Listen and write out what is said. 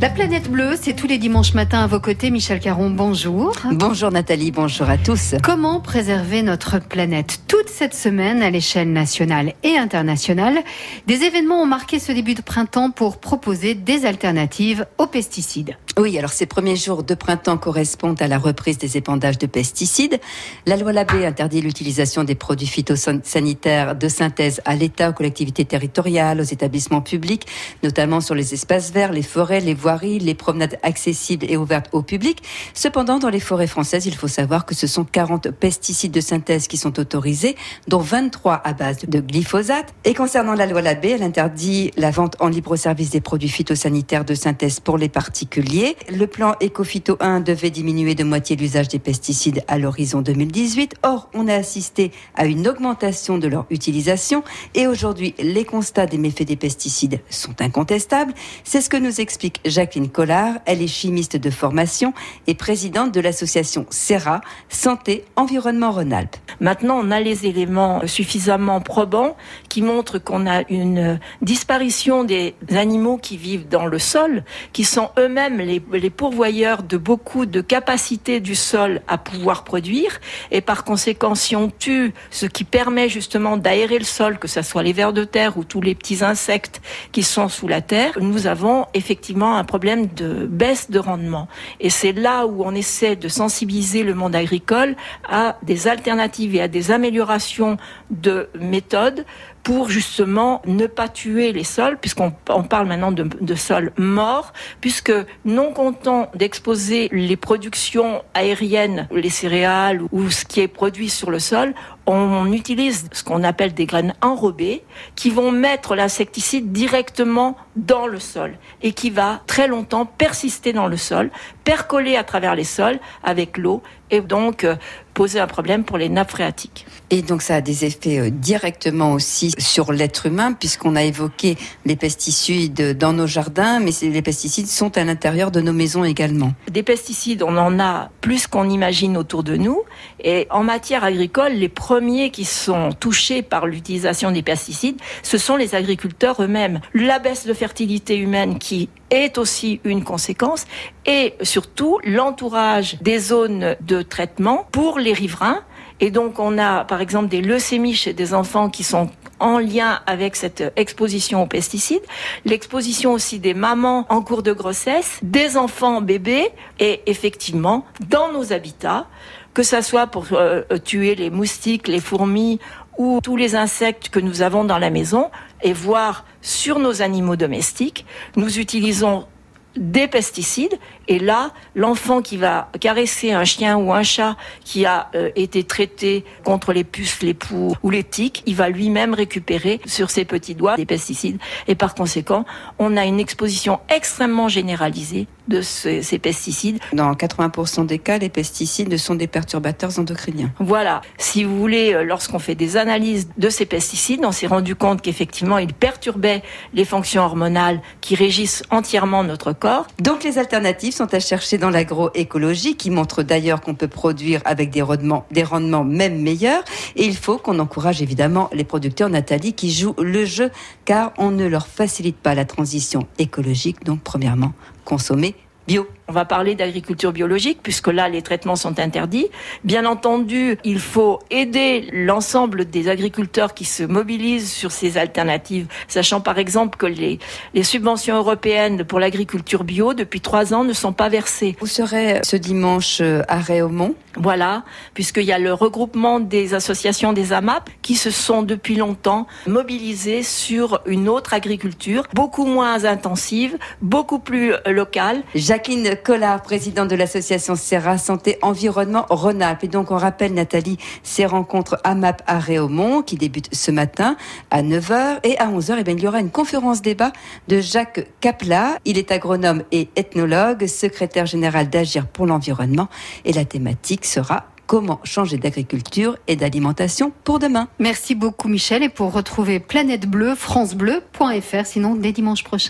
La planète bleue, c'est tous les dimanches matins à vos côtés. Michel Caron, bonjour. Bonjour Nathalie, bonjour à tous. Comment préserver notre planète Toute cette semaine, à l'échelle nationale et internationale, des événements ont marqué ce début de printemps pour proposer des alternatives aux pesticides. Oui, alors ces premiers jours de printemps correspondent à la reprise des épandages de pesticides. La loi Labbé interdit l'utilisation des produits phytosanitaires de synthèse à l'État, aux collectivités territoriales, aux établissements publics, notamment sur les espaces verts, les forêts, les voies les promenades accessibles et ouvertes au public. Cependant, dans les forêts françaises, il faut savoir que ce sont 40 pesticides de synthèse qui sont autorisés, dont 23 à base de glyphosate. Et concernant la loi Labbé, elle interdit la vente en libre service des produits phytosanitaires de synthèse pour les particuliers. Le plan Ecophyto 1 devait diminuer de moitié l'usage des pesticides à l'horizon 2018. Or, on a assisté à une augmentation de leur utilisation et aujourd'hui, les constats des méfaits des pesticides sont incontestables. C'est ce que nous explique Jacqueline Collard. Elle est chimiste de formation et présidente de l'association SERA, Santé Environnement Rhône-Alpes. Maintenant, on a les éléments suffisamment probants qui montrent qu'on a une disparition des animaux qui vivent dans le sol, qui sont eux-mêmes les, les pourvoyeurs de beaucoup de capacités du sol à pouvoir produire. Et par conséquent, si on tue ce qui permet justement d'aérer le sol, que ce soit les vers de terre ou tous les petits insectes qui sont sous la terre, nous avons effectivement un problème de baisse de rendement. Et c'est là où on essaie de sensibiliser le monde agricole à des alternatives et à des améliorations de méthodes pour justement ne pas tuer les sols, puisqu'on parle maintenant de, sols morts, puisque non content d'exposer les productions aériennes, les céréales ou ce qui est produit sur le sol, on utilise ce qu'on appelle des graines enrobées qui vont mettre l'insecticide directement dans le sol et qui va très longtemps persister dans le sol, percoler à travers les sols avec l'eau et donc euh, poser un problème pour les nappes phréatiques. Et donc ça a des effets euh, directement aussi sur l'être humain puisqu'on a évoqué les pesticides dans nos jardins, mais les pesticides sont à l'intérieur de nos maisons également. Des pesticides, on en a plus qu'on imagine autour de nous. Et en matière agricole, les premiers qui sont touchés par l'utilisation des pesticides, ce sont les agriculteurs eux-mêmes. La baisse de fertilité humaine qui est aussi une conséquence et surtout l'entourage des zones de traitement pour les riverains. Et donc on a par exemple des leucémies chez des enfants qui sont en lien avec cette exposition aux pesticides, l'exposition aussi des mamans en cours de grossesse, des enfants bébés et effectivement dans nos habitats, que ça soit pour euh, tuer les moustiques, les fourmis ou tous les insectes que nous avons dans la maison et voir sur nos animaux domestiques, nous utilisons des pesticides. Et là, l'enfant qui va caresser un chien ou un chat qui a euh, été traité contre les puces, les poux ou les tiques, il va lui-même récupérer sur ses petits doigts des pesticides. Et par conséquent, on a une exposition extrêmement généralisée de ces, ces pesticides. Dans 80% des cas, les pesticides sont des perturbateurs endocriniens. Voilà. Si vous voulez, euh, lorsqu'on fait des analyses de ces pesticides, on s'est rendu compte qu'effectivement, ils perturbaient les fonctions hormonales qui régissent entièrement notre corps. Donc les alternatives sont à chercher dans l'agroécologie qui montre d'ailleurs qu'on peut produire avec des rendements, des rendements même meilleurs. Et il faut qu'on encourage évidemment les producteurs, Nathalie, qui jouent le jeu car on ne leur facilite pas la transition écologique. Donc premièrement, consommer bio. On va parler d'agriculture biologique puisque là les traitements sont interdits. Bien entendu, il faut aider l'ensemble des agriculteurs qui se mobilisent sur ces alternatives, sachant par exemple que les, les subventions européennes pour l'agriculture bio depuis trois ans ne sont pas versées. Vous serez ce dimanche euh, à Réaumont Voilà, puisqu'il y a le regroupement des associations des AMAP qui se sont depuis longtemps mobilisées sur une autre agriculture, beaucoup moins intensive, beaucoup plus locale. Jacqueline Collard, présidente de l'association Serra Santé Environnement Rhône-Alpes. Et donc, on rappelle, Nathalie, ces rencontres AMAP à Réaumont qui débutent ce matin à 9h et à 11h, eh bien, il y aura une conférence débat de Jacques Capla. Il est agronome et ethnologue, secrétaire général d'Agir pour l'environnement et la thématique sera comment changer d'agriculture et d'alimentation pour demain. Merci beaucoup Michel et pour retrouver Planète Bleue, francebleu.fr, sinon dès dimanche prochain.